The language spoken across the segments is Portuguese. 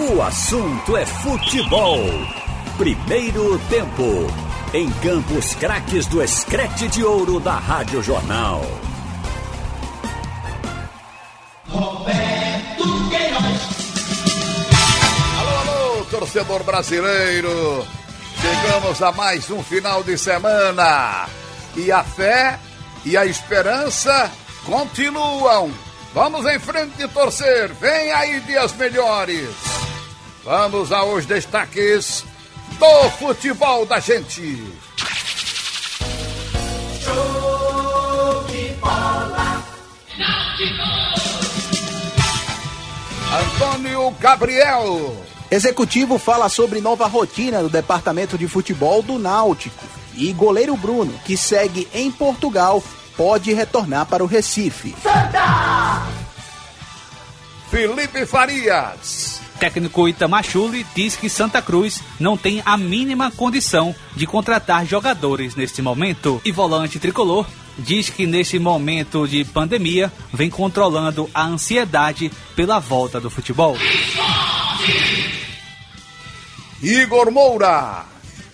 O assunto é futebol. Primeiro tempo. Em Campos Craques do Escrete de Ouro da Rádio Jornal. Roberto Queiroz. Alô, alô, torcedor brasileiro. Chegamos a mais um final de semana. E a fé e a esperança continuam. Vamos em frente e torcer. Vem aí dias melhores. Vamos aos destaques do futebol da gente. Show de bola. Antônio Gabriel. Executivo fala sobre nova rotina do departamento de futebol do Náutico. E goleiro Bruno, que segue em Portugal, pode retornar para o Recife. Felipe Farias. Técnico Itamachule diz que Santa Cruz não tem a mínima condição de contratar jogadores neste momento. E volante tricolor diz que neste momento de pandemia vem controlando a ansiedade pela volta do futebol. Igor Moura.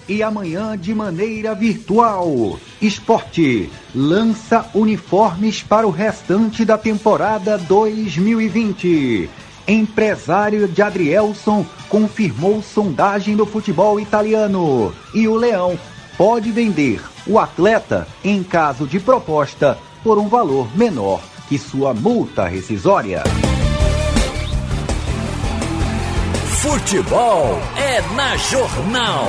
E amanhã, de maneira virtual, Esporte lança uniformes para o restante da temporada 2020. Empresário de Adrielson confirmou sondagem do futebol italiano. E o Leão pode vender o atleta, em caso de proposta, por um valor menor que sua multa rescisória. Futebol é na Jornal.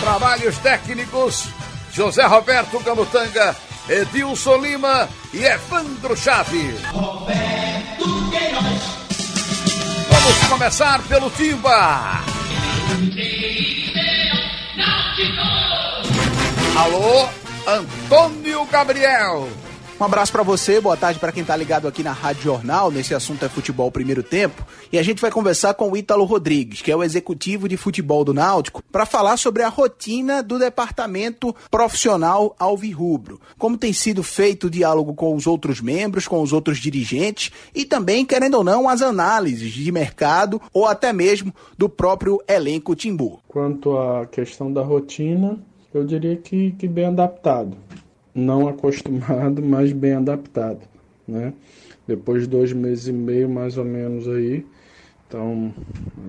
Trabalhos técnicos: José Roberto Camutanga, Edilson Lima e Evandro Chaves. Roberto Queiroz. Vamos começar pelo Timba. Alô, Antônio Gabriel. Um abraço para você, boa tarde para quem tá ligado aqui na Rádio Jornal. Nesse assunto é futebol primeiro tempo. E a gente vai conversar com o Ítalo Rodrigues, que é o executivo de futebol do Náutico, para falar sobre a rotina do departamento profissional alvirrubro. Como tem sido feito o diálogo com os outros membros, com os outros dirigentes e também, querendo ou não, as análises de mercado ou até mesmo do próprio elenco Timbu. Quanto à questão da rotina, eu diria que, que bem adaptado. Não acostumado, mas bem adaptado, né? Depois de dois meses e meio, mais ou menos aí, então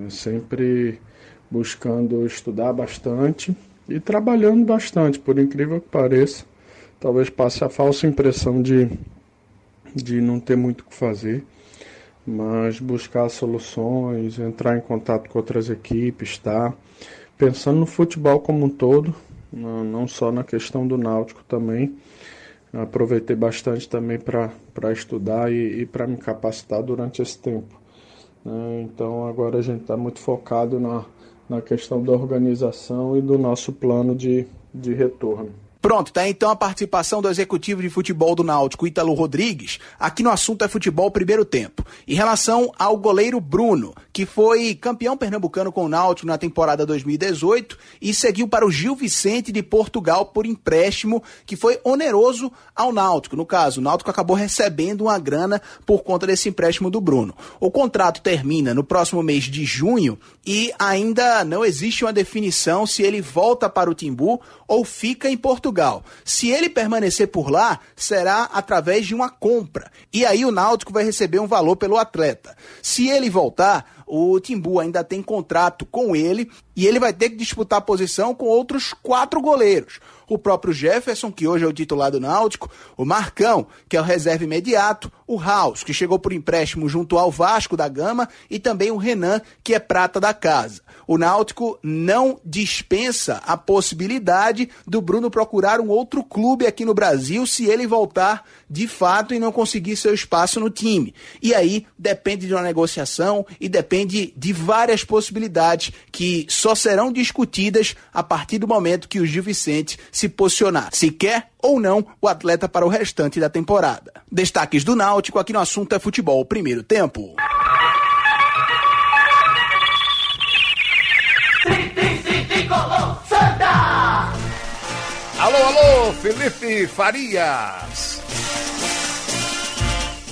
é sempre buscando estudar bastante e trabalhando bastante, por incrível que pareça. Talvez passe a falsa impressão de, de não ter muito o que fazer, mas buscar soluções, entrar em contato com outras equipes, tá? Pensando no futebol como um todo, não, só na questão do Náutico também. Aproveitei bastante também para estudar e, e para me capacitar durante esse tempo. né? Então agora a gente está muito focado na, na questão da organização e do nosso plano de, de retorno. Pronto, tá então a participação do executivo de futebol do Náutico, Ítalo Rodrigues, aqui no assunto é futebol primeiro tempo. Em relação ao goleiro Bruno, que foi campeão pernambucano com o Náutico na temporada 2018 e seguiu para o Gil Vicente de Portugal por empréstimo, que foi oneroso ao Náutico. No caso, o Náutico acabou recebendo uma grana por conta desse empréstimo do Bruno. O contrato termina no próximo mês de junho e ainda não existe uma definição se ele volta para o Timbu ou fica em Portugal. Se ele permanecer por lá, será através de uma compra. E aí o Náutico vai receber um valor pelo atleta. Se ele voltar, o Timbu ainda tem contrato com ele e ele vai ter que disputar a posição com outros quatro goleiros. O próprio Jefferson, que hoje é o titular do Náutico, o Marcão, que é o reserva imediato, o Raus, que chegou por empréstimo junto ao Vasco da Gama, e também o Renan, que é prata da casa. O Náutico não dispensa a possibilidade do Bruno procurar um outro clube aqui no Brasil se ele voltar de fato e não conseguir seu espaço no time. E aí depende de uma negociação e depende de várias possibilidades que só serão discutidas a partir do momento que o Gil Vicente se posicionar. Se quer ou não o atleta para o restante da temporada. Destaques do Náutico aqui no assunto é futebol primeiro tempo. Alô, alô, Felipe Farias.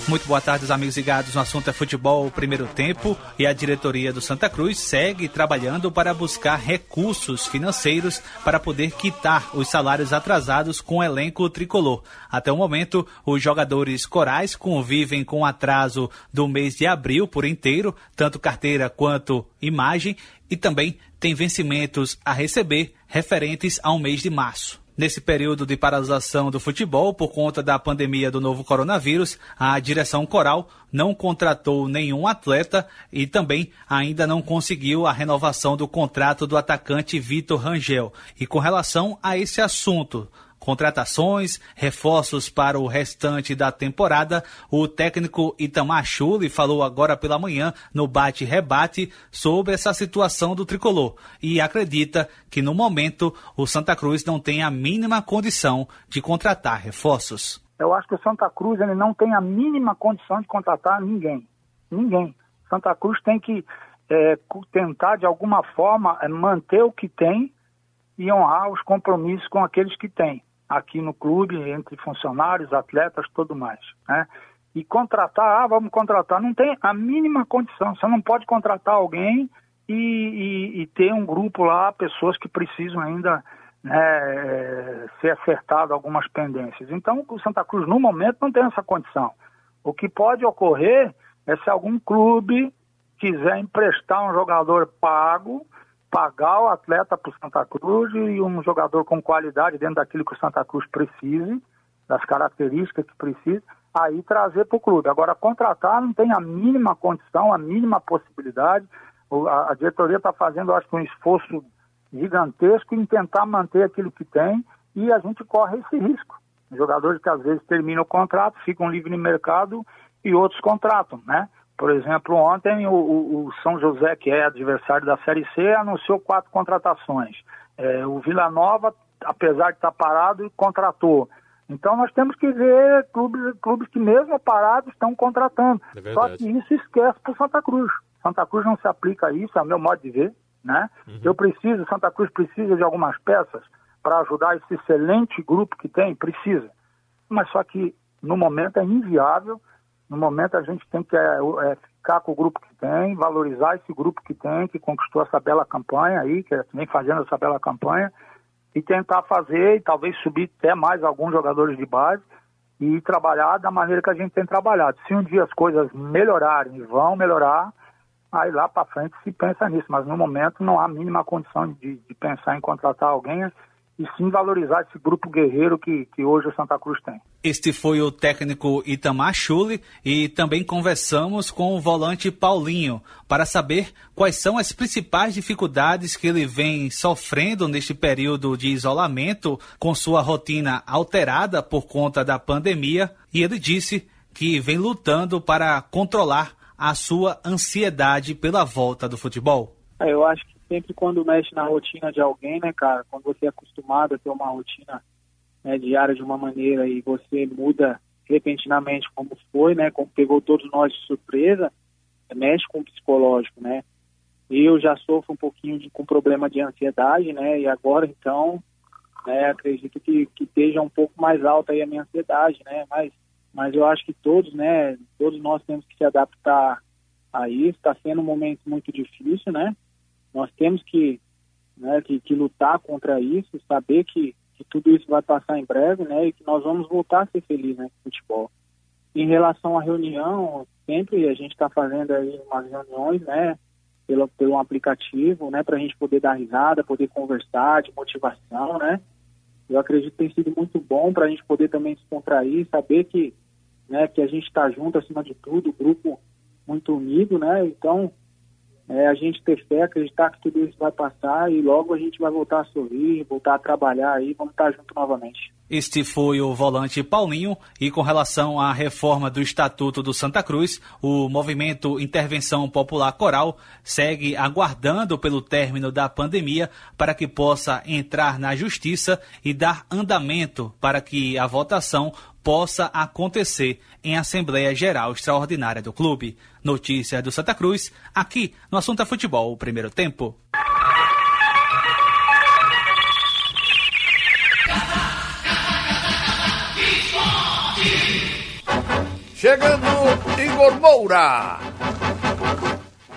Muito boa tarde, os amigos ligados no assunto é futebol primeiro tempo e a diretoria do Santa Cruz segue trabalhando para buscar recursos financeiros para poder quitar os salários atrasados com o elenco tricolor. Até o momento, os jogadores corais convivem com o atraso do mês de abril por inteiro, tanto carteira quanto imagem, e também tem vencimentos a receber referentes ao mês de março. Nesse período de paralisação do futebol por conta da pandemia do novo coronavírus, a direção coral não contratou nenhum atleta e também ainda não conseguiu a renovação do contrato do atacante Vitor Rangel. E com relação a esse assunto, contratações, reforços para o restante da temporada. O técnico Itamar Chuli falou agora pela manhã no bate-rebate sobre essa situação do tricolor e acredita que no momento o Santa Cruz não tem a mínima condição de contratar reforços. Eu acho que o Santa Cruz ele não tem a mínima condição de contratar ninguém. Ninguém. Santa Cruz tem que é, tentar, de alguma forma, é, manter o que tem e honrar os compromissos com aqueles que têm aqui no clube, entre funcionários, atletas, tudo mais. Né? E contratar, ah, vamos contratar, não tem a mínima condição. Você não pode contratar alguém e, e, e ter um grupo lá, pessoas que precisam ainda né, ser acertado algumas pendências. Então, o Santa Cruz, no momento, não tem essa condição. O que pode ocorrer é se algum clube quiser emprestar um jogador pago pagar o atleta para o Santa Cruz e um jogador com qualidade dentro daquilo que o Santa Cruz precise, das características que precisa, aí trazer para o clube. Agora, contratar não tem a mínima condição, a mínima possibilidade. A, a diretoria está fazendo, acho que, um esforço gigantesco em tentar manter aquilo que tem e a gente corre esse risco. Jogadores que às vezes terminam o contrato, ficam livres no mercado e outros contratam, né? Por exemplo, ontem o, o, São José, que é adversário da Série C, anunciou quatro contratações. É, o Vila Nova, apesar de estar parado, contratou. Então nós temos que ver clubes, clubes que mesmo parados estão contratando. É Só que isso esquece para Santa Cruz. Santa Cruz não se aplica a isso, é o meu modo de ver. Né? Uhum. Eu preciso, Santa Cruz precisa de algumas peças para ajudar esse excelente grupo que tem, precisa. Mas só que no momento é inviável no momento a gente tem que é, é, ficar com o grupo que tem, valorizar esse grupo que tem, que conquistou essa bela campanha aí, que vem fazendo essa bela campanha, e tentar fazer e talvez subir até mais alguns jogadores de base e trabalhar da maneira que a gente tem trabalhado. Se um dia as coisas melhorarem, vão melhorar, aí lá para frente se pensa nisso, mas no momento não há mínima condição de, de pensar em contratar alguém e sim valorizar esse grupo guerreiro que, que hoje o Santa Cruz tem. Este foi o técnico Itamar Chuli e também conversamos com o volante Paulinho para saber quais são as principais dificuldades que ele vem sofrendo neste período de isolamento com sua rotina alterada por conta da pandemia e ele disse que vem lutando para controlar a sua ansiedade pela volta do futebol. É, eu acho que sempre quando mexe na rotina de alguém, né, cara, quando você é acostumado a ter uma rotina né, diária de uma maneira e você muda repentinamente como foi, né, como pegou todos nós de surpresa, mexe com o psicológico, né. Eu já sofro um pouquinho de, com problema de ansiedade, né, e agora então, né, acredito que, que esteja um pouco mais alta aí a minha ansiedade, né, mas, mas eu acho que todos, né, todos nós temos que se adaptar a isso, está sendo um momento muito difícil, né, nós temos que, né, que, que, lutar contra isso, saber que, que, tudo isso vai passar em breve, né, e que nós vamos voltar a ser felizes no futebol. Em relação à reunião, sempre a gente está fazendo aí umas reuniões, né, pelo, pelo aplicativo, né, para a gente poder dar risada, poder conversar, de motivação, né. Eu acredito que tem sido muito bom para a gente poder também se contrair, saber que, né, que a gente está junto acima de tudo, grupo muito unido, né. Então é, a gente ter fé, acreditar que tudo isso vai passar e logo a gente vai voltar a sorrir, voltar a trabalhar aí, vamos estar junto novamente. Este foi o volante Paulinho e com relação à reforma do Estatuto do Santa Cruz, o movimento Intervenção Popular Coral segue aguardando pelo término da pandemia para que possa entrar na justiça e dar andamento para que a votação possa acontecer em Assembleia Geral Extraordinária do clube. Notícias do Santa Cruz, aqui no Assunto é Futebol, o primeiro tempo. Chegando Igor Moura.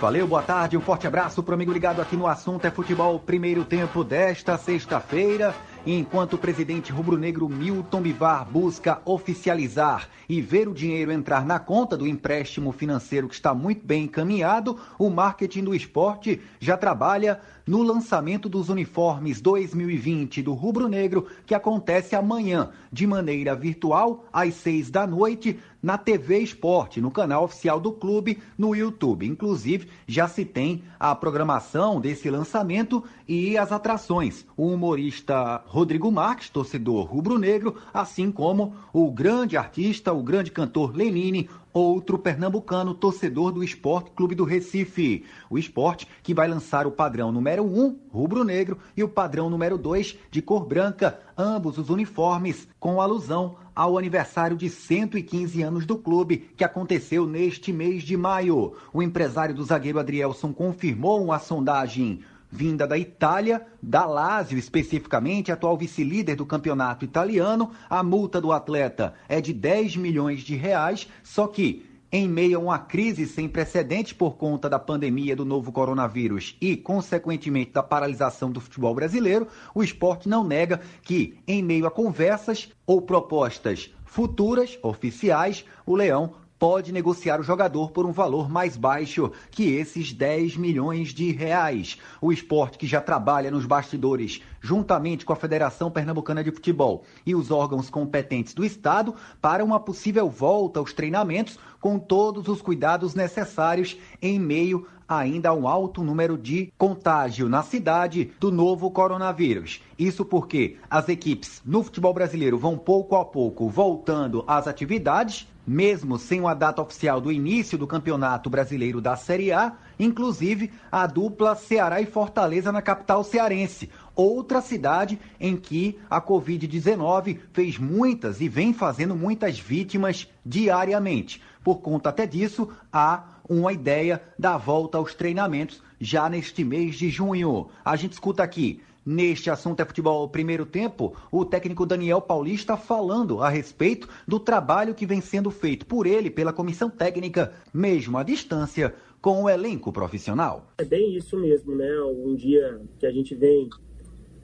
Valeu, boa tarde, um forte abraço para o amigo ligado aqui no assunto é futebol primeiro tempo desta sexta-feira. Enquanto o presidente rubro-negro Milton Bivar busca oficializar e ver o dinheiro entrar na conta do empréstimo financeiro que está muito bem encaminhado, o marketing do esporte já trabalha no lançamento dos uniformes 2020 do Rubro Negro, que acontece amanhã, de maneira virtual, às seis da noite, na TV Esporte, no canal oficial do clube, no YouTube. Inclusive, já se tem a programação desse lançamento e as atrações. O humorista Rodrigo Marques, torcedor rubro-negro, assim como o grande artista, o grande cantor Lenine, outro pernambucano torcedor do Esporte Clube do Recife. O esporte que vai lançar o padrão número 1, rubro-negro, e o padrão número 2, de cor branca, ambos os uniformes com alusão ao aniversário de 115 anos do clube, que aconteceu neste mês de maio. O empresário do zagueiro Adrielson confirmou uma sondagem vinda da Itália, da Lazio especificamente, atual vice-líder do campeonato italiano. A multa do atleta é de 10 milhões de reais, só que em meio a uma crise sem precedentes por conta da pandemia do novo coronavírus e, consequentemente, da paralisação do futebol brasileiro, o esporte não nega que, em meio a conversas ou propostas futuras, oficiais, o Leão pode negociar o jogador por um valor mais baixo que esses 10 milhões de reais. O esporte que já trabalha nos bastidores, juntamente com a Federação Pernambucana de Futebol e os órgãos competentes do Estado, para uma possível volta aos treinamentos com todos os cuidados necessários em meio ainda a um alto número de contágio na cidade do novo coronavírus. Isso porque as equipes no futebol brasileiro vão pouco a pouco voltando às atividades mesmo sem uma data oficial do início do Campeonato Brasileiro da Série A, inclusive a dupla Ceará e Fortaleza na capital cearense, outra cidade em que a Covid-19 fez muitas e vem fazendo muitas vítimas diariamente. Por conta até disso, há uma ideia da volta aos treinamentos já neste mês de junho. A gente escuta aqui Neste assunto é futebol primeiro tempo, o técnico Daniel Paulista falando a respeito do trabalho que vem sendo feito por ele pela comissão técnica, mesmo à distância, com o elenco profissional. É bem isso mesmo, né? Um dia que a gente vem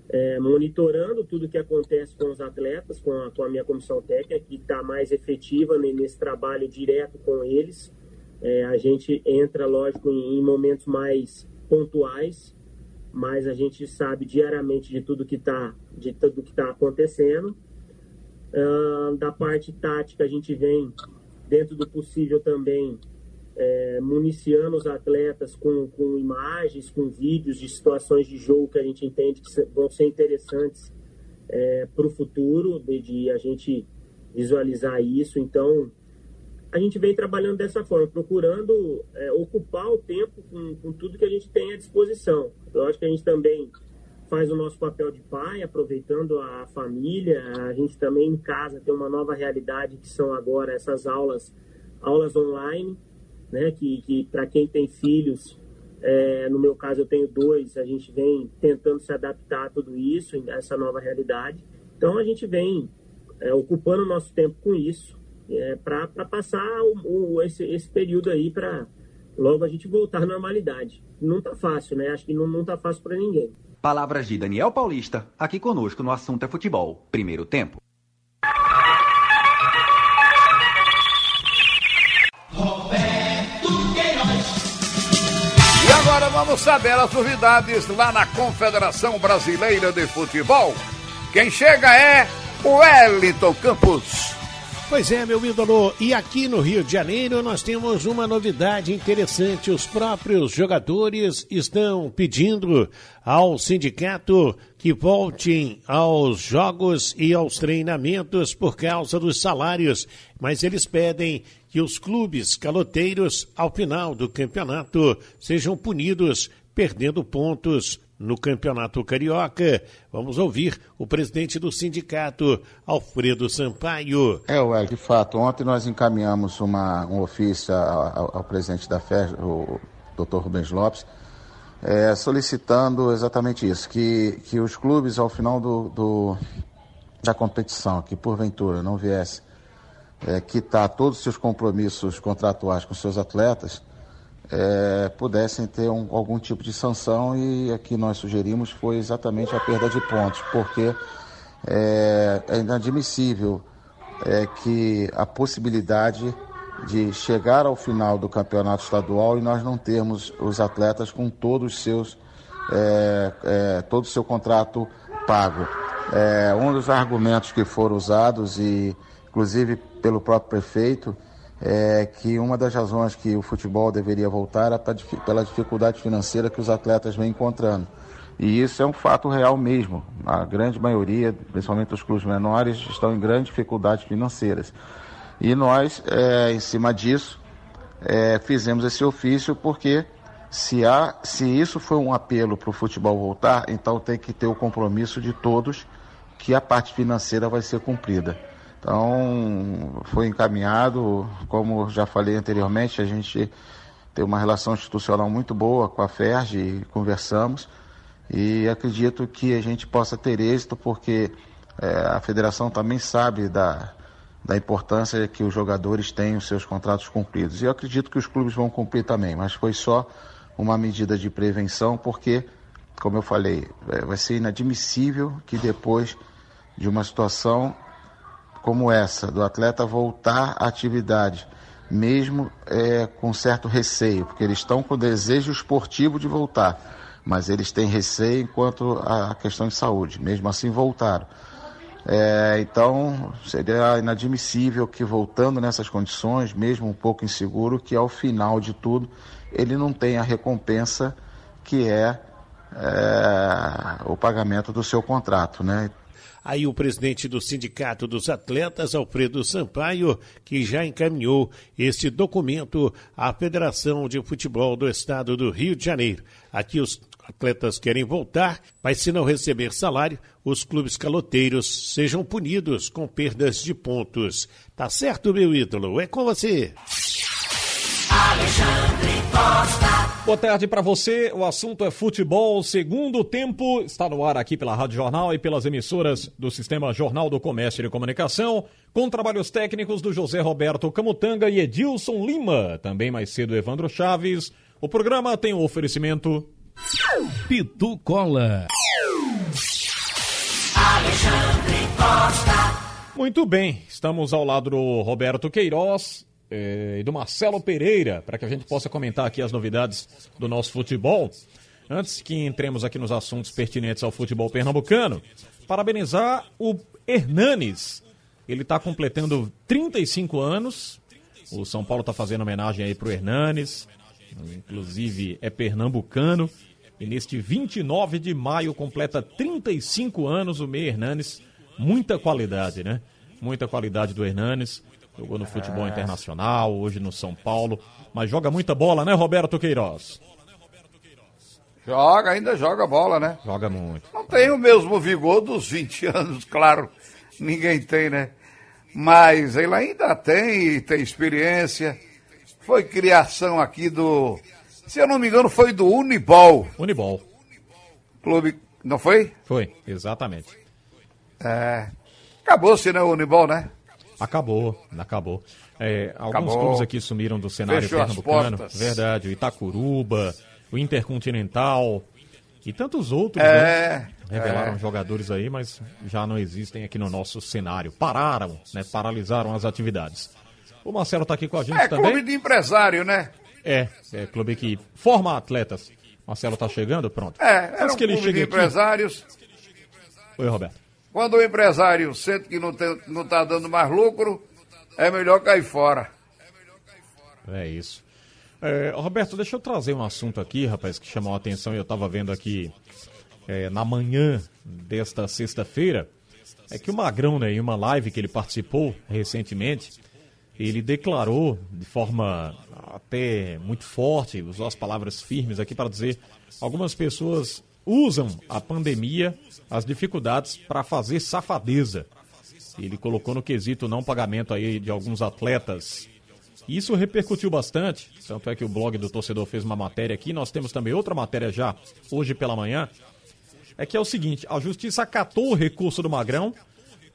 é, monitorando tudo que acontece com os atletas, com a, com a minha comissão técnica, que está mais efetiva nesse trabalho direto com eles. É, a gente entra, lógico, em, em momentos mais pontuais mas a gente sabe diariamente de tudo que está de tudo que está acontecendo. Uh, da parte tática a gente vem dentro do possível também é, municiando os atletas com, com imagens, com vídeos de situações de jogo que a gente entende que vão ser interessantes é, para o futuro, de, de, a gente visualizar isso. Então, a gente vem trabalhando dessa forma, procurando é, ocupar o tempo com, com, tudo que a gente tem à disposição. Eu acho que a gente também faz o nosso papel de pai, aproveitando a família. A gente também em casa tem uma nova realidade que são agora essas aulas, aulas online, né? Que, que para quem tem filhos, é, no meu caso eu tenho dois, a gente vem tentando se adaptar a tudo isso, a essa nova realidade. Então a gente vem é, ocupando o nosso tempo com isso é, para passar o, o, esse, esse período aí para logo a gente voltar à normalidade. Não tá fácil, né? Acho que não, não tá fácil para ninguém. Palavras de Daniel Paulista, aqui conosco no Assunto é Futebol, primeiro tempo. E agora vamos saber as novidades lá na Confederação Brasileira de Futebol. Quem chega é o Wellington Campos. Pois é, meu ídolo, e aqui no Rio de Janeiro nós temos uma novidade interessante. Os próprios jogadores estão pedindo ao sindicato que voltem aos jogos e aos treinamentos por causa dos salários, mas eles pedem que os clubes caloteiros, ao final do campeonato, sejam punidos perdendo pontos no Campeonato Carioca. Vamos ouvir o presidente do sindicato, Alfredo Sampaio. É, Ué, de fato, ontem nós encaminhamos uma, um ofício ao, ao presidente da FES, o Dr. Rubens Lopes, é, solicitando exatamente isso, que, que os clubes, ao final do, do da competição, que porventura não viesse é, quitar todos os seus compromissos contratuais com seus atletas, é, pudessem ter um, algum tipo de sanção e aqui nós sugerimos foi exatamente a perda de pontos, porque é, é inadmissível é, que a possibilidade de chegar ao final do campeonato estadual e nós não termos os atletas com todos os seus é, é, todo o seu contrato pago. É, um dos argumentos que foram usados e inclusive pelo próprio prefeito é que uma das razões que o futebol deveria voltar era pela dificuldade financeira que os atletas vêm encontrando. E isso é um fato real mesmo. A grande maioria, principalmente os clubes menores, estão em grandes dificuldades financeiras. E nós, é, em cima disso, é, fizemos esse ofício porque se, há, se isso foi um apelo para o futebol voltar, então tem que ter o compromisso de todos que a parte financeira vai ser cumprida. Então, foi encaminhado, como já falei anteriormente, a gente tem uma relação institucional muito boa com a FERJ, conversamos, e acredito que a gente possa ter êxito, porque é, a federação também sabe da, da importância que os jogadores têm os seus contratos cumpridos. E eu acredito que os clubes vão cumprir também, mas foi só uma medida de prevenção, porque, como eu falei, é, vai ser inadmissível que depois de uma situação como essa, do atleta voltar à atividade, mesmo é, com certo receio, porque eles estão com desejo esportivo de voltar, mas eles têm receio enquanto a questão de saúde, mesmo assim voltaram. É, então, seria inadmissível que, voltando nessas condições, mesmo um pouco inseguro, que ao final de tudo ele não tenha a recompensa que é, é o pagamento do seu contrato, né? Aí o presidente do Sindicato dos Atletas, Alfredo Sampaio, que já encaminhou este documento à Federação de Futebol do Estado do Rio de Janeiro. Aqui os atletas querem voltar, mas se não receber salário, os clubes caloteiros sejam punidos com perdas de pontos. Tá certo, meu ídolo? É com você. Alexandre Costa. Boa tarde para você. O assunto é futebol. Segundo tempo está no ar aqui pela Rádio Jornal e pelas emissoras do Sistema Jornal do Comércio e Comunicação, com trabalhos técnicos do José Roberto Camutanga e Edilson Lima. Também mais cedo Evandro Chaves. O programa tem o oferecimento Pitu Cola. Alexandre Costa. Muito bem, estamos ao lado do Roberto Queiroz, e do Marcelo Pereira, para que a gente possa comentar aqui as novidades do nosso futebol. Antes que entremos aqui nos assuntos pertinentes ao futebol pernambucano, parabenizar o Hernanes. Ele está completando 35 anos. O São Paulo está fazendo homenagem aí pro Hernanes. Inclusive é pernambucano. E neste 29 de maio completa 35 anos o Meia Hernanes. Muita qualidade, né? Muita qualidade do Hernanes. Jogou no futebol é. internacional, hoje no São Paulo. Mas joga muita bola, né, Roberto Queiroz? Joga, ainda joga bola, né? Joga muito. Não tem o mesmo vigor dos 20 anos, claro. Ninguém tem, né? Mas ele ainda tem, tem experiência. Foi criação aqui do. Se eu não me engano, foi do Unibol. Unibol. Clube. Não foi? Foi, exatamente. É. Acabou-se, né, o Unibol, né? Acabou, acabou. É, alguns acabou. clubes aqui sumiram do cenário Fechou pernambucano. Verdade, o Itacuruba, o Intercontinental e tantos outros, é, né? Revelaram é. jogadores aí, mas já não existem aqui no nosso cenário. Pararam, né? Paralisaram as atividades. O Marcelo está aqui com a gente é, também. É clube de empresário, né? É, é clube que forma atletas. Marcelo está chegando, pronto. É, era um que ele clube de empresários. Oi, Roberto. Quando o empresário sente que não está dando mais lucro, é melhor cair fora. É isso. É, Roberto, deixa eu trazer um assunto aqui, rapaz, que chamou a atenção e eu estava vendo aqui é, na manhã desta sexta-feira. É que o Magrão, né, em uma live que ele participou recentemente, ele declarou de forma até muito forte, usou as palavras firmes aqui para dizer algumas pessoas usam a pandemia, as dificuldades para fazer safadeza. Ele colocou no quesito não pagamento aí de alguns atletas. Isso repercutiu bastante, tanto é que o blog do torcedor fez uma matéria aqui, nós temos também outra matéria já hoje pela manhã. É que é o seguinte, a justiça acatou o recurso do Magrão,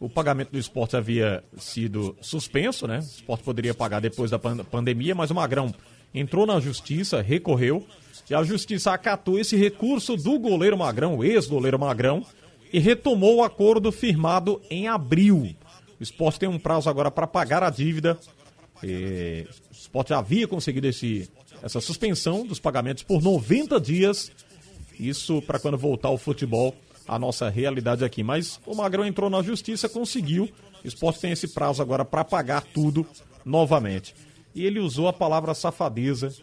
o pagamento do esporte havia sido suspenso, né? O esporte poderia pagar depois da pan- pandemia, mas o Magrão entrou na justiça, recorreu, e a justiça acatou esse recurso do goleiro Magrão, ex-goleiro Magrão, e retomou o acordo firmado em abril. O esporte tem um prazo agora para pagar a dívida. E o esporte havia conseguido esse, essa suspensão dos pagamentos por 90 dias. Isso para quando voltar o futebol, a nossa realidade aqui. Mas o Magrão entrou na justiça, conseguiu. O esporte tem esse prazo agora para pagar tudo novamente. E ele usou a palavra safadeza,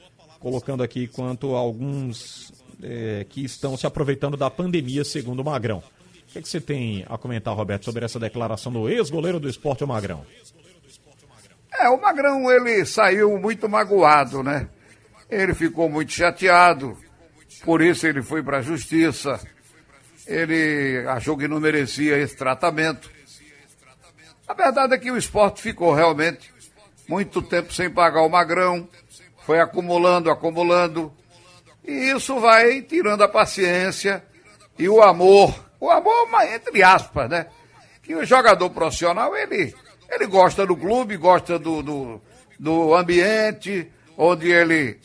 colocando aqui quanto a alguns eh, que estão se aproveitando da pandemia, segundo o Magrão. O que, é que você tem a comentar, Roberto, sobre essa declaração do ex-goleiro do esporte, o Magrão? É, o Magrão, ele saiu muito magoado, né? Ele ficou muito chateado, por isso ele foi para a justiça. Ele achou que não merecia esse tratamento. A verdade é que o esporte ficou realmente muito tempo sem pagar o Magrão, foi acumulando, acumulando, e isso vai tirando a paciência e o amor. O amor, entre aspas, né? Que o jogador profissional, ele, ele gosta do clube, gosta do, do, do ambiente onde ele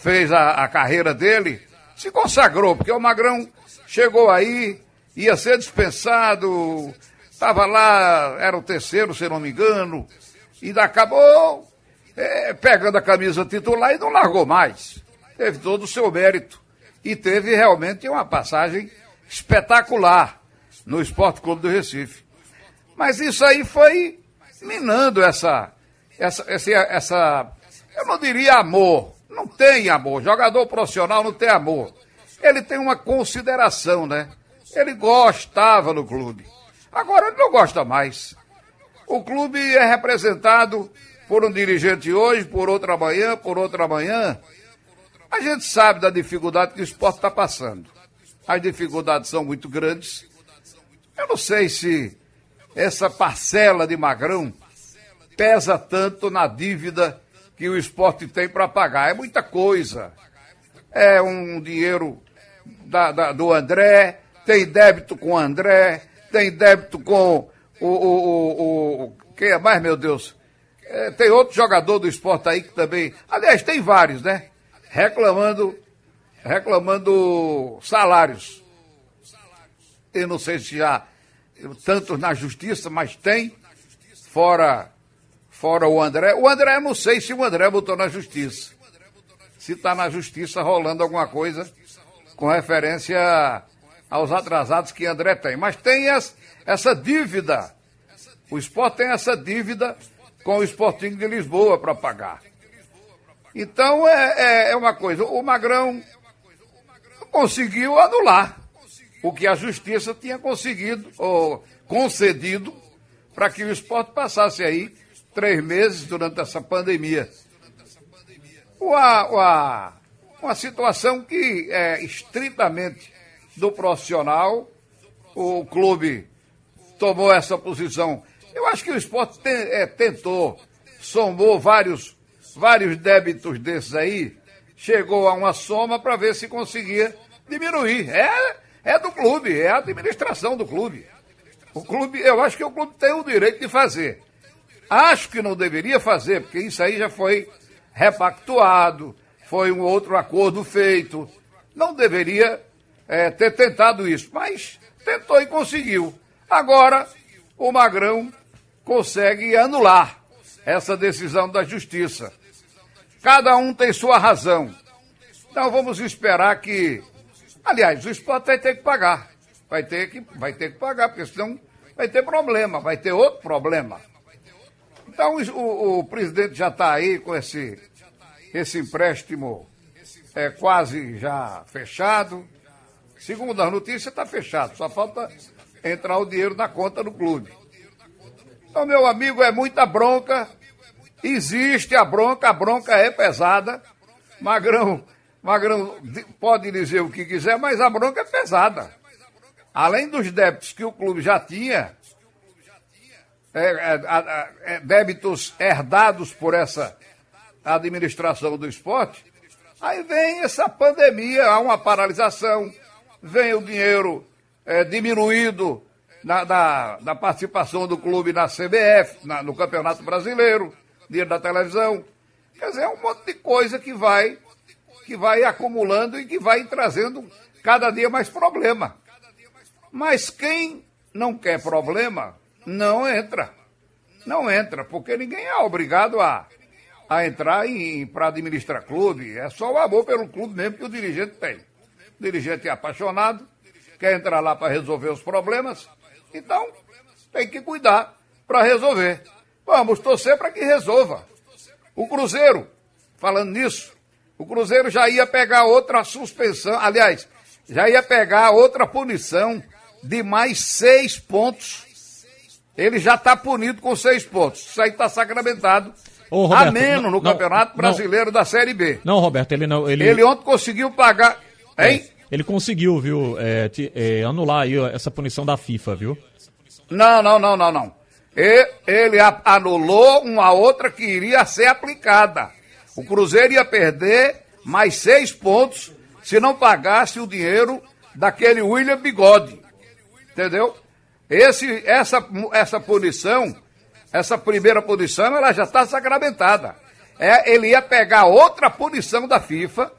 fez a, a carreira dele, se consagrou, porque o Magrão chegou aí, ia ser dispensado, estava lá, era o terceiro, se não me engano, e acabou é, pegando a camisa titular e não largou mais. Teve todo o seu mérito. E teve realmente uma passagem espetacular no Esporte Clube do Recife. Mas isso aí foi minando essa, essa, essa, essa, eu não diria amor, não tem amor, jogador profissional não tem amor. Ele tem uma consideração, né? Ele gostava no clube. Agora ele não gosta mais. O clube é representado por um dirigente hoje, por outro amanhã, por outro amanhã. A gente sabe da dificuldade que o esporte está passando. As dificuldades são muito grandes. Eu não sei se essa parcela de Magrão pesa tanto na dívida que o esporte tem para pagar. É muita coisa. É um dinheiro da, da, do André, tem débito com o André, tem débito com o. o, o, o quem é mais, meu Deus? É, tem outro jogador do esporte aí que também. Aliás, tem vários, né? Reclamando, reclamando salários. Eu não sei se já tantos na justiça, mas tem, fora, fora o André. O André, não sei se o André botou na justiça. Se está na justiça rolando alguma coisa com referência aos atrasados que André tem. Mas tem essa dívida. O esporte tem essa dívida com o Esportinho de Lisboa para pagar. Então é, é, é uma coisa. O Magrão conseguiu anular o que a justiça tinha conseguido ou concedido para que o esporte passasse aí três meses durante essa pandemia. Uma, uma, uma situação que é estritamente do profissional, o clube tomou essa posição. Eu acho que o esporte te, é, tentou, somou vários, vários débitos desses aí, chegou a uma soma para ver se conseguia diminuir. É, é do clube, é a administração do clube. O clube, eu acho que o clube tem o direito de fazer. Acho que não deveria fazer, porque isso aí já foi repactuado, foi um outro acordo feito. Não deveria é, ter tentado isso, mas tentou e conseguiu. Agora, o Magrão consegue anular essa decisão da justiça. Cada um tem sua razão. Então vamos esperar que Aliás, o esporte vai ter que pagar. Vai ter que, vai ter que pagar, porque senão vai ter problema, vai ter outro problema. Então o, o presidente já está aí com esse, esse empréstimo é, quase já fechado. Segundo as notícias, está fechado. Só falta entrar o dinheiro na conta do clube. Então, meu amigo, é muita bronca. Existe a bronca, a bronca é pesada. Magrão Magrão pode dizer o que quiser, mas a bronca é pesada. Além dos débitos que o clube já tinha, é, é, é, débitos herdados por essa administração do esporte, aí vem essa pandemia, há uma paralisação, vem o dinheiro é, diminuído da, da, da participação do clube na CBF, na- no Campeonato Brasileiro, dinheiro da televisão. Quer dizer, é um monte de coisa que vai, que vai acumulando e que vai trazendo cada dia mais problema. Mas quem não quer problema, não entra. Não entra, porque ninguém é obrigado a, a entrar para administrar clube. É só o amor pelo clube mesmo que o dirigente tem. O dirigente é apaixonado, quer entrar lá para resolver os problemas, então tem que cuidar para resolver. Vamos torcer para que resolva. O Cruzeiro, falando nisso, o Cruzeiro já ia pegar outra suspensão, aliás, já ia pegar outra punição de mais seis pontos. Ele já está punido com seis pontos. Isso aí está sacramentado. Ô, a Roberto, menos não- no não- Campeonato não. Brasileiro da Série B. Não, Roberto, ele não. Ele, Ele ontem conseguiu pagar. Hein? É, ele conseguiu, viu, é, te- é, anular aí essa punição da FIFA, viu? Não, não, não, não, não. Ele anulou uma outra que iria ser aplicada. O Cruzeiro ia perder mais seis pontos se não pagasse o dinheiro daquele William Bigode. Entendeu? Esse, essa, essa punição, essa primeira punição, ela já está sacramentada. É, ele ia pegar outra punição da FIFA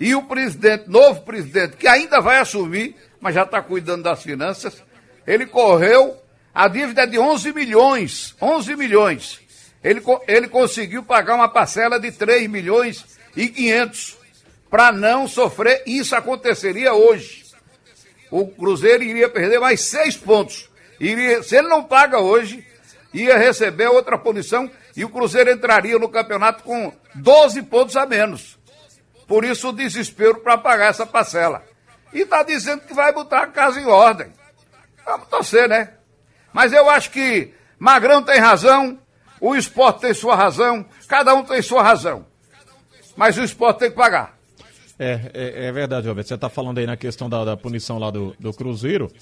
e o presidente, novo presidente, que ainda vai assumir, mas já está cuidando das finanças, ele correu, a dívida é de 11 milhões, 11 milhões. Ele, ele conseguiu pagar uma parcela de 3 milhões e 500 para não sofrer, isso aconteceria hoje. O Cruzeiro iria perder mais seis pontos. Iria, se ele não paga hoje, ia receber outra punição e o Cruzeiro entraria no campeonato com 12 pontos a menos. Por isso o desespero para pagar essa parcela. E está dizendo que vai botar a casa em ordem. Vamos torcer, né? Mas eu acho que Magrão tem razão, o esporte tem sua razão, cada um tem sua razão. Mas o esporte tem que pagar. É, é, é verdade, Roberto. Você está falando aí na questão da, da punição lá do, do Cruzeiro.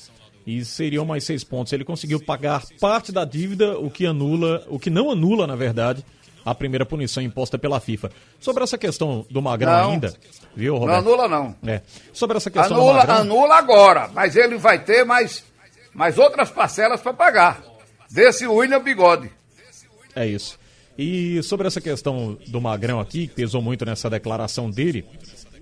E seriam mais seis pontos. Ele conseguiu pagar parte da dívida, o que anula, o que não anula, na verdade, a primeira punição imposta pela FIFA. Sobre essa questão do Magrão Não. ainda, viu, Não Roberto? anula, não. É. Sobre essa questão do Anula, Magrão. anula agora, mas ele vai ter mais, mais outras parcelas para pagar. Desse William Bigode. É isso. E sobre essa questão do Magrão aqui, que pesou muito nessa declaração dele,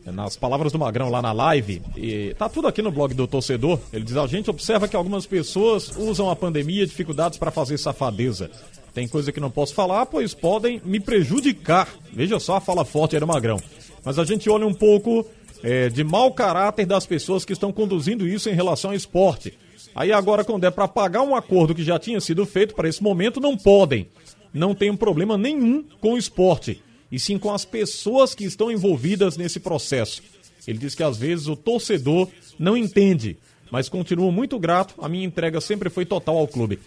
nas palavras do Magrão lá na live, e tá tudo aqui no blog do torcedor. Ele diz: a gente observa que algumas pessoas usam a pandemia e dificuldades para fazer safadeza. Tem coisa que não posso falar, pois podem me prejudicar. Veja só a fala forte aí do Magrão. Mas a gente olha um pouco é, de mau caráter das pessoas que estão conduzindo isso em relação ao esporte. Aí agora, quando é para pagar um acordo que já tinha sido feito para esse momento, não podem. Não tem problema nenhum com o esporte, e sim com as pessoas que estão envolvidas nesse processo. Ele diz que às vezes o torcedor não entende, mas continua muito grato. A minha entrega sempre foi total ao clube.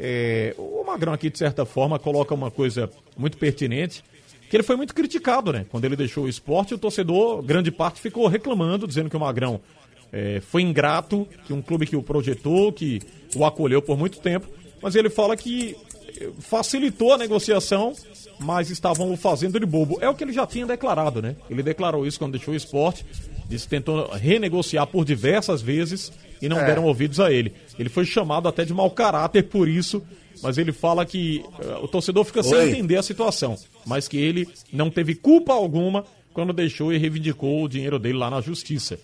É, o Magrão aqui, de certa forma, coloca uma coisa muito pertinente, que ele foi muito criticado, né? Quando ele deixou o esporte, o torcedor, grande parte, ficou reclamando, dizendo que o Magrão é, foi ingrato, que um clube que o projetou, que o acolheu por muito tempo, mas ele fala que facilitou a negociação, mas estavam o fazendo de bobo. É o que ele já tinha declarado, né? Ele declarou isso quando deixou o esporte, disse que tentou renegociar por diversas vezes e não É. deram ouvidos a ele. Ele foi chamado até de mau caráter por isso, mas ele fala que eh, o torcedor fica sem Oi. entender a situação, mas que ele não teve culpa alguma quando deixou e reivindicou o dinheiro dele lá na justiça.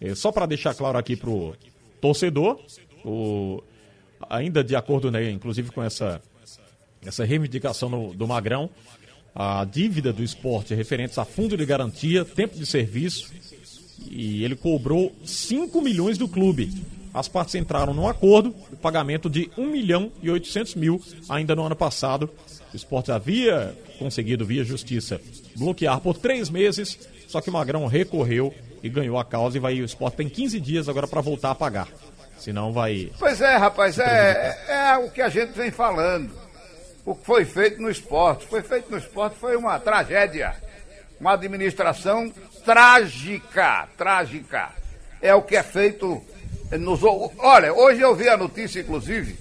É, só para deixar claro aqui pro torcedor, o, ainda de acordo, né, inclusive com essa, essa reivindicação no- do Magrão, a dívida do esporte referentes a fundo de garantia, tempo de serviço, e ele cobrou 5 milhões do clube. As partes entraram num acordo, o pagamento de 1 milhão e 800 mil ainda no ano passado. O esporte havia conseguido, via justiça, bloquear por três meses, só que o Magrão recorreu e ganhou a causa e vai, o esporte tem 15 dias agora para voltar a pagar. Senão vai. Pois é, rapaz, é, é o que a gente vem falando. O que foi feito no esporte. Foi feito no esporte foi uma tragédia. Uma administração trágica, trágica. É o que é feito nos. Olha, hoje eu vi a notícia, inclusive.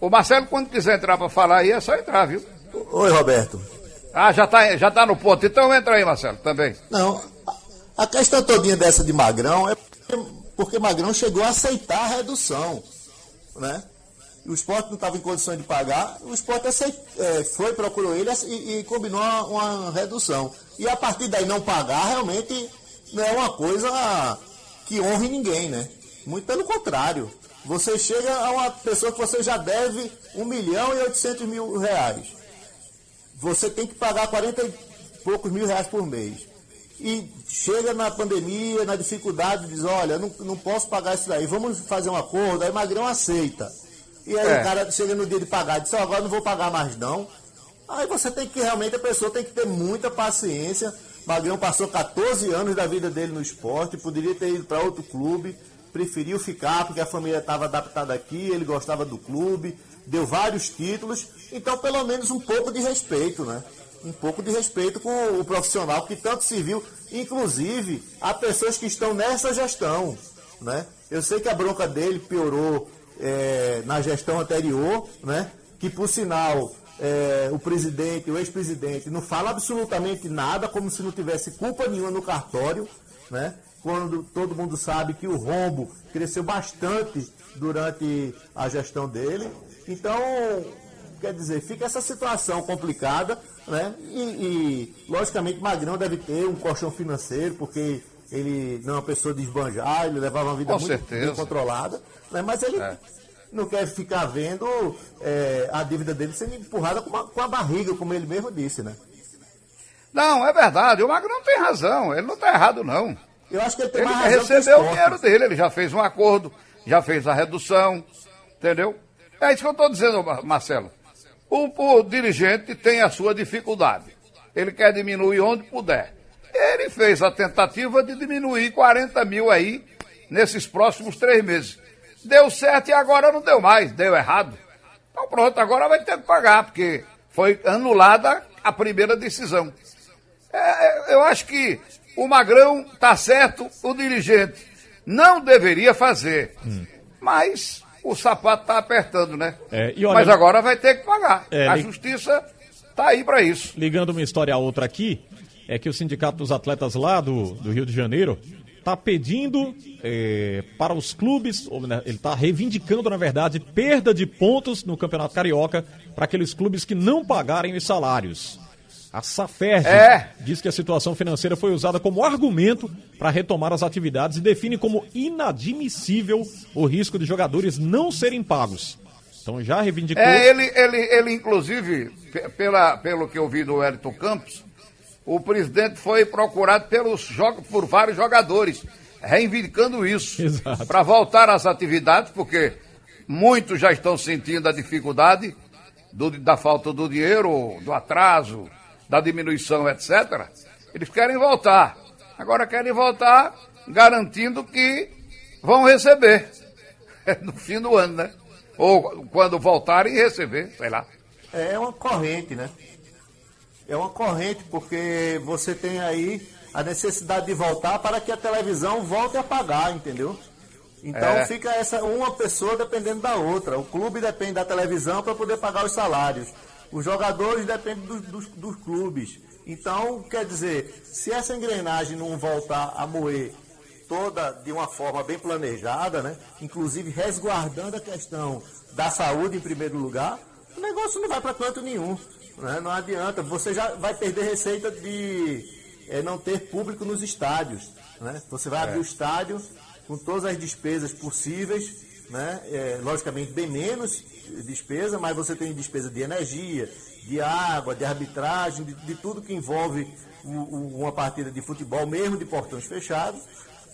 O Marcelo, quando quiser entrar para falar aí, é só entrar, viu? Oi, Roberto. Ah, já tá, já tá no ponto. Então entra aí, Marcelo, também. Não, a questão todinha dessa de Magrão é porque, porque Magrão chegou a aceitar a redução. né? O esporte não estava em condições de pagar, o esporte aceit, é, foi, procurou ele e, e combinou uma, uma, redução. E a partir daí não pagar realmente não é uma coisa que honre ninguém, né? Muito pelo contrário. Você chega a uma pessoa que você já deve 1 milhão e 800 mil reais. Você tem que pagar 40 e poucos mil reais por mês. E chega na pandemia, na dificuldade, diz, olha, não, não posso pagar isso daí, vamos fazer um acordo, aí Magrão aceita. E aí É. o cara chega no dia de pagar, diz, ó, agora não vou pagar mais não. Aí você tem que, realmente, a pessoa tem que ter muita paciência. Magrão passou 14 anos da vida dele no esporte, poderia ter ido para outro clube, preferiu ficar porque a família estava adaptada aqui, ele gostava do clube, deu vários títulos, então pelo menos um pouco de respeito, né? Um pouco de respeito com o profissional que tanto serviu, inclusive a pessoas que estão nessa gestão, né? Eu sei que a bronca dele piorou é, na gestão anterior, né? Que por sinal é, o presidente, o ex-presidente, não fala absolutamente nada, como se não tivesse culpa nenhuma no cartório, né? Quando todo mundo sabe que o rombo cresceu bastante durante a gestão dele. Então, quer dizer, fica essa situação complicada, né? E, e, logicamente Magrão deve ter um colchão financeiro, porque ele não é uma pessoa de esbanjar, ele levava uma vida Com muito certeza. bem controlada, né? Mas ele É. não quer ficar vendo é, a dívida dele sendo empurrada com, a- com a barriga, como ele mesmo disse, né? Não, é verdade. O Magrão tem razão. Ele não está errado, não. Eu acho que ele tem Ele mais razão que o receber o dinheiro dele. Ele já fez um acordo, já fez a redução. Entendeu? É isso que eu estou dizendo, Mar- Marcelo. O, o dirigente tem a sua dificuldade. Ele quer diminuir onde puder. Ele fez a tentativa de diminuir 40 mil aí nesses próximos três meses. Deu certo e agora não deu mais, deu errado. Então pronto, agora vai ter que pagar, porque foi anulada a primeira decisão. É, é, eu acho que o Magrão tá certo, o dirigente não deveria fazer. Mas o sapato tá apertando, né? É, olha- Mas agora vai ter que pagar. É, a justiça tá aí para isso. Ligando uma história a outra aqui, é que o Sindicato dos Atletas lá do, do Rio de Janeiro está pedindo eh, para os clubes, né, ele está reivindicando, na verdade, perda de pontos no Campeonato Carioca para aqueles clubes que não pagarem os salários. A Saferj É. diz que a situação financeira foi usada como argumento para retomar as atividades e define como inadmissível o risco de jogadores não serem pagos. Então já reivindicou. É, ele, ele, ele inclusive, pe- pela, pelo que eu vi do Wellington Campos, o presidente foi procurado pelos, por vários jogadores, reivindicando isso. Para voltar às atividades, porque muitos já estão sentindo a dificuldade do- da falta do dinheiro, do atraso, da diminuição, etc. Eles querem voltar. Agora querem voltar garantindo que vão receber no fim do ano, né? Ou quando voltarem receber, sei lá. É uma corrente, né? É uma corrente, porque você tem aí a necessidade de voltar para que a televisão volte a pagar, entendeu? Então É. fica essa uma pessoa dependendo da outra. O clube depende da televisão para poder pagar os salários. Os jogadores dependem dos, dos- dos clubes. Então, quer dizer, se essa engrenagem não voltar a moer toda de uma forma bem planejada, né? inclusive resguardando a questão da saúde em primeiro lugar, o negócio não vai para canto nenhum. Né? Não adianta, você já vai perder receita de eh, não ter público nos estádios. Né? Você vai É. abrir o estádio com todas as despesas possíveis, né? É, logicamente bem menos despesa, mas você tem despesa de energia, de água, de arbitragem, de, de tudo que envolve o- o- uma partida de futebol, mesmo de portões fechados.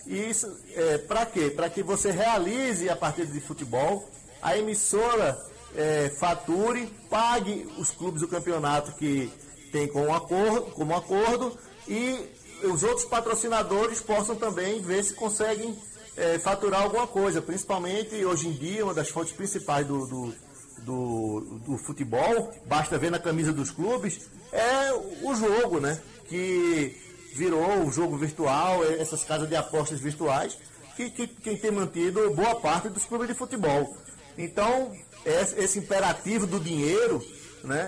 E isso é, para quê? Para que você realize a partida de futebol, a emissora é, fature, pague os clubes do campeonato que tem como acordo, como acordo e os outros patrocinadores possam também ver se conseguem é, faturar alguma coisa. Principalmente hoje em dia, uma das fontes principais do, do, do, do futebol, basta ver na camisa dos clubes, é o jogo, né? Que virou o jogo virtual, é, essas casas de apostas virtuais, que, que quem tem mantido boa parte dos clubes de futebol. Então, esse, esse imperativo do dinheiro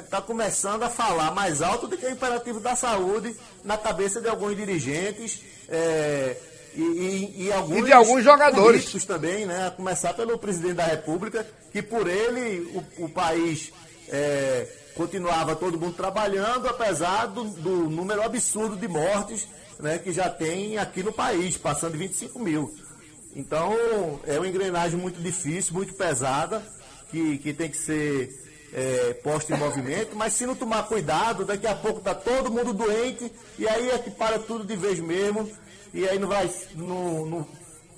está começando a falar mais alto do que o imperativo da saúde na cabeça de alguns dirigentes, é, E, e, e, alguns E de alguns jogadores. políticos também, né? A começar pelo presidente da República, que por ele o, o país é, continuava todo mundo trabalhando, apesar do, do número absurdo de mortes né, que já tem aqui no país, passando de 25 mil. Então, é uma engrenagem muito difícil, muito pesada, que, que tem que ser é, posta em movimento, mas se não tomar cuidado, daqui a pouco está todo mundo doente, e aí é que para tudo de vez mesmo, e aí não vai.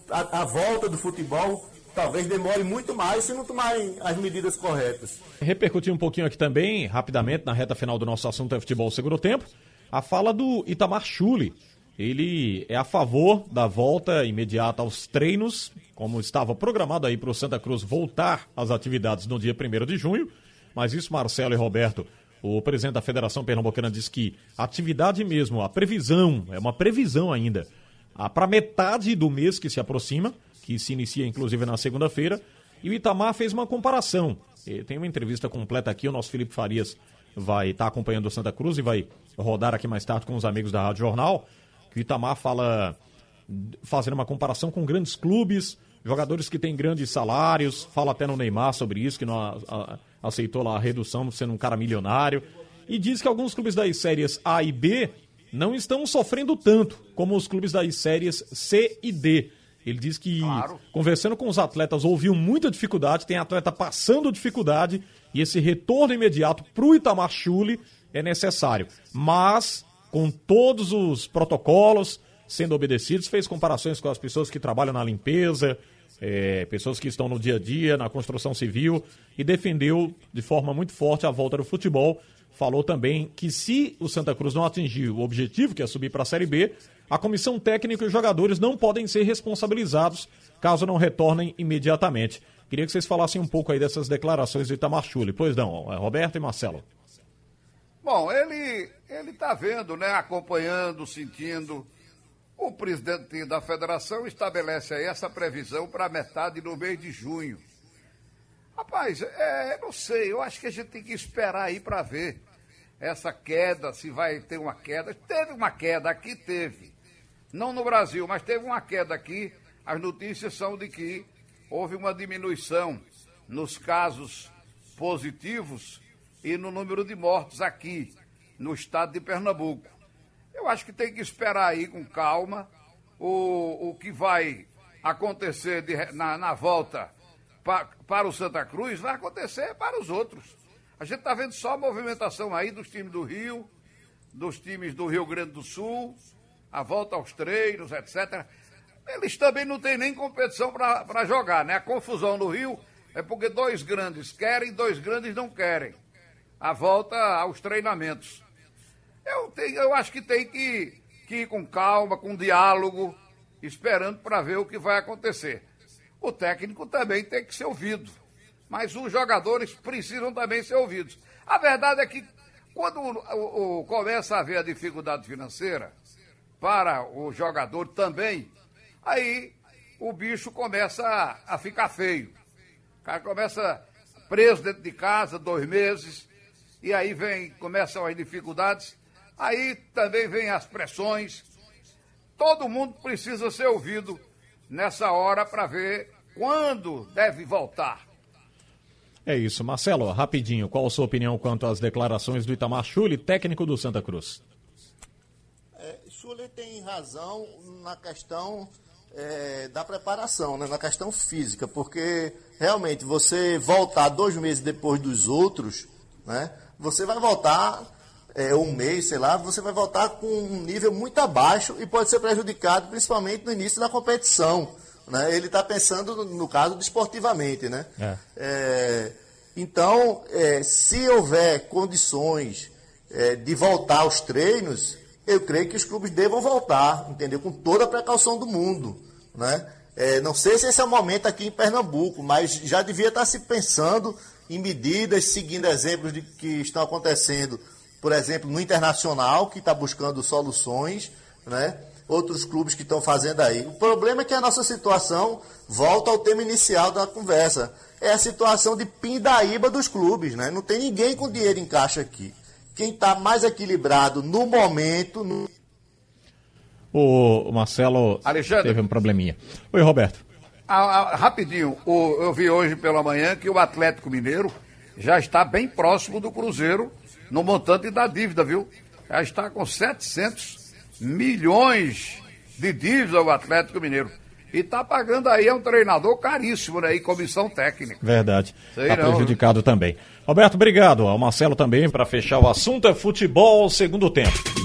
A, a volta do futebol talvez demore muito mais se não tomarem as medidas corretas. Repercutir um pouquinho aqui também, rapidamente, na reta final do nosso assunto é futebol segundo tempo, a fala do Itamar Chuli. Ele é a favor da volta imediata aos treinos, como estava programado aí para o Santa Cruz voltar às atividades no dia 1 de junho. Mas isso, Marcelo e Roberto, o presidente da Federação Pernambucana diz que a atividade mesmo, a previsão, é uma previsão ainda, para metade do mês que se aproxima, que se inicia inclusive na segunda-feira, e o Itamar fez uma comparação. Tem uma entrevista completa aqui, o nosso Felipe Farias vai estar acompanhando o Santa Cruz e vai rodar aqui mais tarde com os amigos da Rádio Jornal, o Itamar fala, fazendo uma comparação com grandes clubes, jogadores que têm grandes salários, fala até no Neymar sobre isso, que não a- a- aceitou lá a redução sendo um cara milionário, e diz que alguns clubes das séries A e B não estão sofrendo tanto como os clubes das séries C e D. Ele diz que, conversando com os atletas, ouviu muita dificuldade, tem atleta passando dificuldade, e esse retorno imediato para o Itamar Chuli é necessário. Mas, com todos os protocolos sendo obedecidos, fez comparações com as pessoas que trabalham na limpeza, é, pessoas que estão no dia a dia, na construção civil, e defendeu de forma muito forte a volta do futebol. Falou também que se o Santa Cruz não atingir o objetivo, que é subir para a Série B, a comissão técnica e os jogadores não podem ser responsabilizados caso não retornem imediatamente. Queria que vocês falassem um pouco aí dessas declarações do Itamar Chuli. Pois não, é, Roberto e Marcelo. Bom, ele ele está vendo, né, acompanhando, sentindo. O presidente da federação estabelece aí essa previsão para metade do mês de junho. Rapaz, é, não sei, eu acho que a gente tem que esperar aí para ver essa queda, se vai ter uma queda. Teve uma queda aqui, teve. Não no Brasil, mas teve uma queda aqui. As notícias são de que houve uma diminuição nos casos positivos e no número de mortos aqui no estado de Pernambuco. Eu acho que tem que esperar aí com calma o, o que vai acontecer de na, na volta pa- para o Santa Cruz, vai acontecer para os outros. A gente está vendo só a movimentação aí dos times do Rio, dos times do Rio Grande do Sul, a volta aos treinos, etc. Eles também não têm nem competição para jogar, né? A confusão no Rio é porque dois grandes querem, dois grandes não querem. A volta aos treinamentos. Eu, tenho, eu acho que tem que, que ir com calma, com diálogo, esperando para ver o que vai acontecer. O técnico também tem que ser ouvido, mas os jogadores precisam também ser ouvidos. A verdade é que quando o, o- começa a haver a dificuldade financeira para o jogador também, aí o bicho começa a, a ficar feio. O cara começa preso dentro de casa dois meses, e aí vem, começam as dificuldades, aí também vem as pressões. Todo mundo precisa ser ouvido nessa hora para ver quando deve voltar. É isso. Marcelo, rapidinho, qual a sua opinião quanto às declarações do Itamar Chuli, técnico do Santa Cruz? Schuller tem razão na questão é, da preparação, né? na questão física, porque realmente você voltar dois meses depois dos outros, né? Você vai voltar é, um mês, sei lá, você vai voltar com um nível muito abaixo e pode ser prejudicado principalmente no início da competição. Né? Ele está pensando, no, no caso, desportivamente. Né? É, então, é, se houver condições é, de voltar aos treinos, eu creio que os clubes devam voltar, entendeu? Com toda a precaução do mundo, né? É, não sei se esse é o momento aqui em Pernambuco, mas já devia estar se pensando em medidas, seguindo exemplos de que estão acontecendo, por exemplo, no Internacional, que está buscando soluções, né? Outros clubes que estão fazendo aí. O problema é que a nossa situação volta ao tema inicial da conversa. É a situação de pindaíba dos clubes, né? Não tem ninguém com dinheiro em caixa aqui. Quem está mais equilibrado no momento. no- O Marcelo Alexandre. teve um probleminha. Oi, Roberto. Ah, ah, rapidinho, o- eu vi hoje pela manhã que o Atlético Mineiro já está bem próximo do Cruzeiro no montante da dívida, viu? Já está com 700 milhões de dívida o Atlético Mineiro. E está pagando aí, é um treinador caríssimo, né? E comissão técnica. Verdade. Tá não. prejudicado também. Roberto, obrigado. Ao Marcelo também para fechar o assunto é futebol segundo tempo.